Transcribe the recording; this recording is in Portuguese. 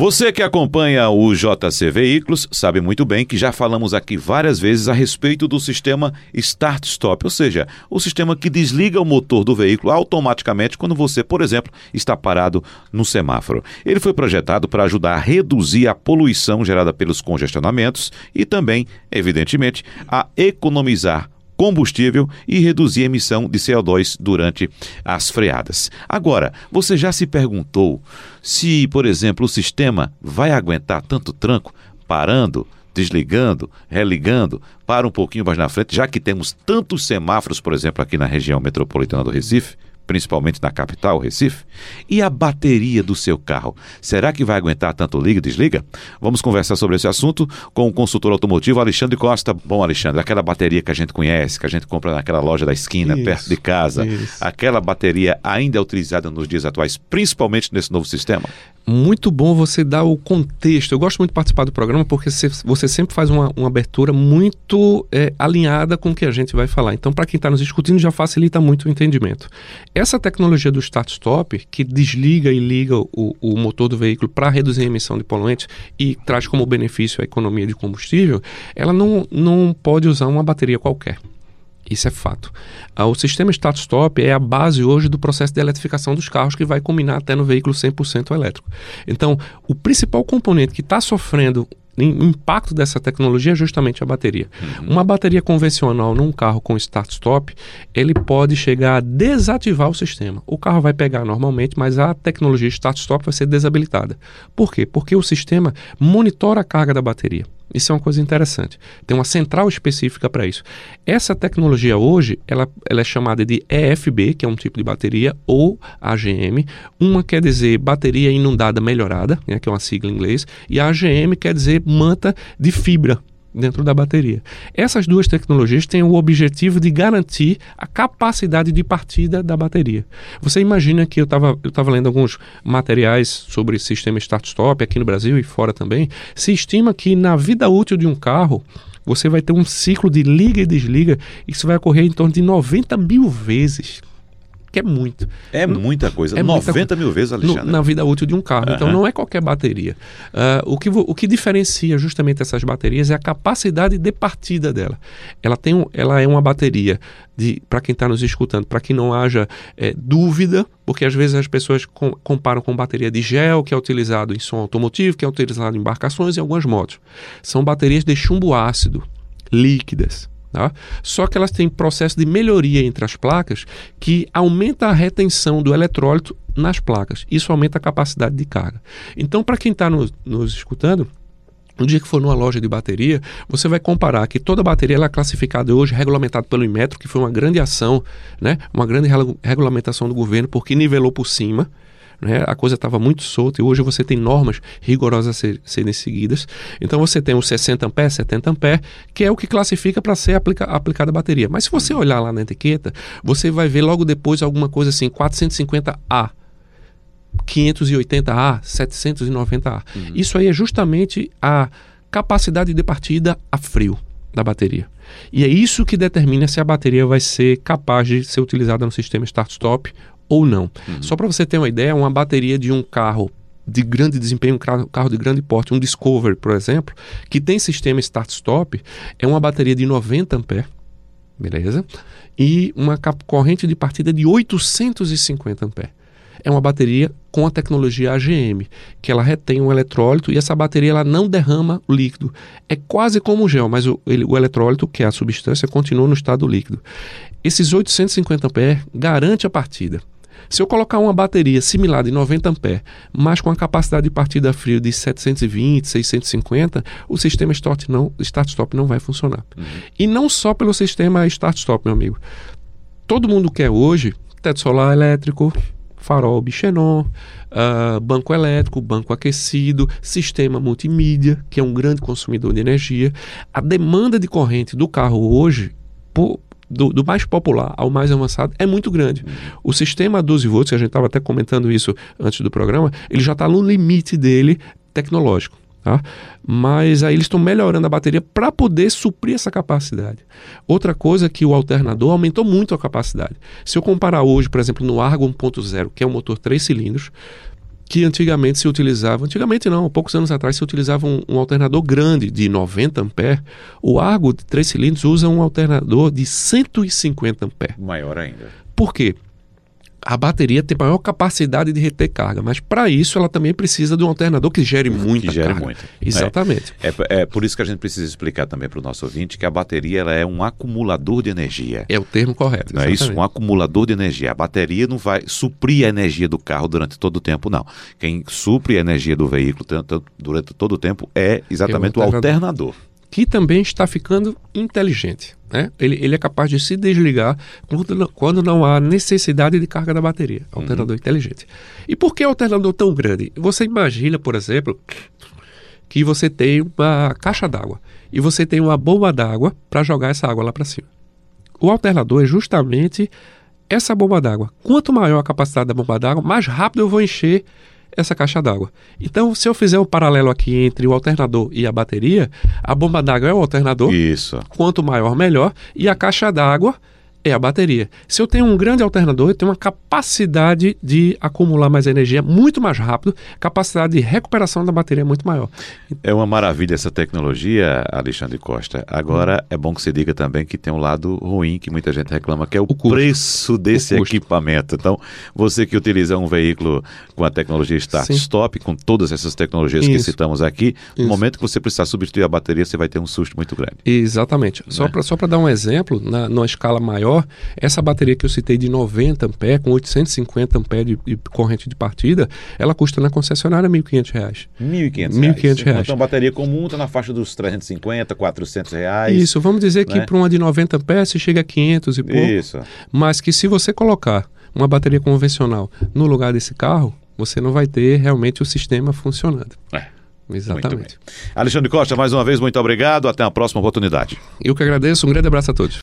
Você que acompanha o JC Veículos sabe muito bem que já falamos aqui várias vezes a respeito do sistema Start-Stop, ou seja, o sistema que desliga o motor do veículo automaticamente quando você, por exemplo, está parado no semáforo. Ele foi projetado para ajudar a reduzir a poluição gerada pelos congestionamentos e também, evidentemente, a economizar combustível e reduzir a emissão de CO2 durante as freadas. Agora, você já se perguntou se, por exemplo, o sistema vai aguentar tanto tranco parando? desligando, religando, para um pouquinho mais na frente, já que temos tantos semáforos, por exemplo, aqui na região metropolitana do Recife, principalmente na capital, Recife? E a bateria do seu carro? Será que vai aguentar tanto liga e desliga? Vamos conversar sobre esse assunto com o consultor automotivo Alexandre Costa. Bom, Alexandre, aquela bateria que a gente conhece, que a gente compra naquela loja da esquina, isso, perto de casa, isso. aquela bateria ainda é utilizada nos dias atuais, principalmente nesse novo sistema? muito bom você dar o contexto. Eu gosto muito de participar do programa porque você sempre faz uma, uma abertura muito é, alinhada com o que a gente vai falar. Então, para quem está nos escutando, já facilita muito o entendimento. Essa tecnologia do start-stop, que desliga e liga o, o motor do veículo para reduzir a emissão de poluentes e traz como benefício a economia de combustível, ela não, não pode usar uma bateria qualquer. Isso é fato. Ah, o sistema start-stop é a base hoje do processo de eletrificação dos carros que vai culminar até no veículo 100% elétrico. Então, o principal componente que está sofrendo o impacto dessa tecnologia é justamente a bateria. Uhum. Uma bateria convencional num carro com start-stop, ele pode chegar a desativar o sistema. O carro vai pegar normalmente, mas a tecnologia start-stop vai ser desabilitada. Por quê? Porque o sistema monitora a carga da bateria. Isso é uma coisa interessante. Tem uma central específica para isso. Essa tecnologia hoje, ela, ela é chamada de EFB, que é um tipo de bateria, ou AGM. Uma quer dizer bateria inundada melhorada, né, que é uma sigla em inglês, e a AGM quer dizer manta de fibra, dentro da bateria. Essas duas tecnologias têm o objetivo de garantir a capacidade de partida da bateria. Você imagina que eu estava eu tava lendo alguns materiais sobre sistema start-stop aqui no Brasil e fora também. Se estima que na vida útil de um carro você vai ter um ciclo de liga e desliga isso vai ocorrer em torno de 90 mil vezes que é muito. É muita coisa. É 90 muita, mil vezes, Alexandre. No, na vida útil de um carro. Uhum. Então não é qualquer bateria. Uh, o, que, o que diferencia justamente essas baterias é a capacidade de partida dela. Ela, tem um, ela é uma bateria para quem está nos escutando, para que não haja é, dúvida, porque às vezes as pessoas com, comparam com bateria de gel, que é utilizado em som automotivo, que é utilizado em embarcações e algumas motos. São baterias de chumbo ácido, líquidas. Tá? Só que elas têm processo de melhoria entre as placas que aumenta a retenção do eletrólito nas placas. Isso aumenta a capacidade de carga. Então, para quem está nos, nos escutando, no dia que for numa loja de bateria, você vai comparar que toda bateria ela é classificada hoje, regulamentada pelo Inmetro, que foi uma grande ação, né? uma grande regulamentação do governo, porque nivelou por cima né? a coisa estava muito solta e hoje você tem normas rigorosas a ser, serem seguidas. Então você tem o 60 A, 70 A, que é o que classifica para ser aplica, aplicada a bateria. Mas se você olhar lá na etiqueta, você vai ver logo depois alguma coisa assim, 450A. 580A, 790A. Uhum. Isso aí é justamente a capacidade de partida a frio da bateria. E é isso que determina se a bateria vai ser capaz de ser utilizada no sistema start-stop ou não. Uhum. Só para você ter uma ideia, uma bateria de um carro de grande desempenho, um carro de grande porte, um Discovery, por exemplo, que tem sistema start-stop, é uma bateria de 90 ampere, beleza? E uma corrente de partida de 850 ampere. É uma bateria com a tecnologia AGM, que ela retém um eletrólito e essa bateria ela não derrama o líquido. É quase como o gel, mas o, ele, o eletrólito, que é a substância, continua no estado líquido. Esses 850 ampere garante a partida. Se eu colocar uma bateria similar de 90 ampere, mas com a capacidade de partida frio de 720, 650, o sistema start não, start-stop não vai funcionar. Uhum. E não só pelo sistema start-stop, meu amigo. Todo mundo quer hoje teto solar elétrico, farol Bichenon, uh, banco elétrico, banco aquecido, sistema multimídia, que é um grande consumidor de energia. A demanda de corrente do carro hoje, por, do, do, mais popular ao mais avançado é muito grande. O sistema 12 volts, que a gente estava até comentando isso antes do programa, ele já está no limite dele tecnológico. Tá? Mas aí eles estão melhorando a bateria para poder suprir essa capacidade. Outra coisa é que o alternador aumentou muito a capacidade. Se eu comparar hoje, por exemplo, no Argo 1.0, que é um motor 3 cilindros, que antigamente se utilizava, antigamente não, poucos anos atrás se utilizava um, um alternador grande de 90 amperes. O Argo de 3 cilindros usa um alternador de 150 amperes. Maior ainda. Por quê? A bateria tem maior capacidade de reter carga, mas para isso ela também precisa de um alternador que gere muita que gere carga. Muito. Exatamente. É, é, é, por isso que a gente precisa explicar também para o nosso ouvinte que a bateria ela é um acumulador de energia. É o termo correto. Não é isso? Um acumulador de energia. A bateria não vai suprir a energia do carro durante todo o tempo, não. Quem supre a energia do veículo durante todo o tempo é exatamente é o alternador. o alternador que também está ficando inteligente. Né? Ele, ele é capaz de se desligar quando, quando não há necessidade de carga da bateria. Alternador uhum. inteligente. E por que alternador tão grande? Você imagina, por exemplo, que você tem uma caixa d'água e você tem uma bomba d'água para jogar essa água lá para cima. O alternador é justamente essa bomba d'água. Quanto maior a capacidade da bomba d'água, mais rápido eu vou encher essa caixa d'água. Então, se eu fizer um paralelo aqui entre o alternador e a bateria, a bomba d'água é o alternador. Isso. Quanto maior, melhor. E a caixa d'água é a bateria. Se eu tenho um grande alternador, eu tenho uma capacidade de acumular mais energia muito mais rápido, capacidade de recuperação da bateria muito maior. É uma maravilha essa tecnologia, Alexandre Costa. Agora, hum. é bom que você diga também que tem um lado ruim que muita gente reclama, que é o, o preço desse o equipamento. Então, você que utiliza um veículo com a tecnologia Start-Stop, com todas essas tecnologias Isso. que citamos aqui, no Isso. momento que você precisar substituir a bateria, você vai ter um susto muito grande. Exatamente. Né? Só para dar um exemplo, na, numa escala maior, maior, essa bateria que eu citei de 90 amperes, com 850 amperes de, de, corrente de partida, ela custa na concessionária R$ 1.500. 1.500 reais. Então, bateria comum está na faixa dos 350, 400 reais. Isso, vamos dizer né? que para uma de 90 amperes você chega a 500 e pouco. Isso. Mas que se você colocar uma bateria convencional no lugar desse carro, você não vai ter realmente o sistema funcionando. É. Exatamente. Alexandre Costa, mais uma vez, muito obrigado. Até a próxima oportunidade. Eu que agradeço. Um grande abraço a todos.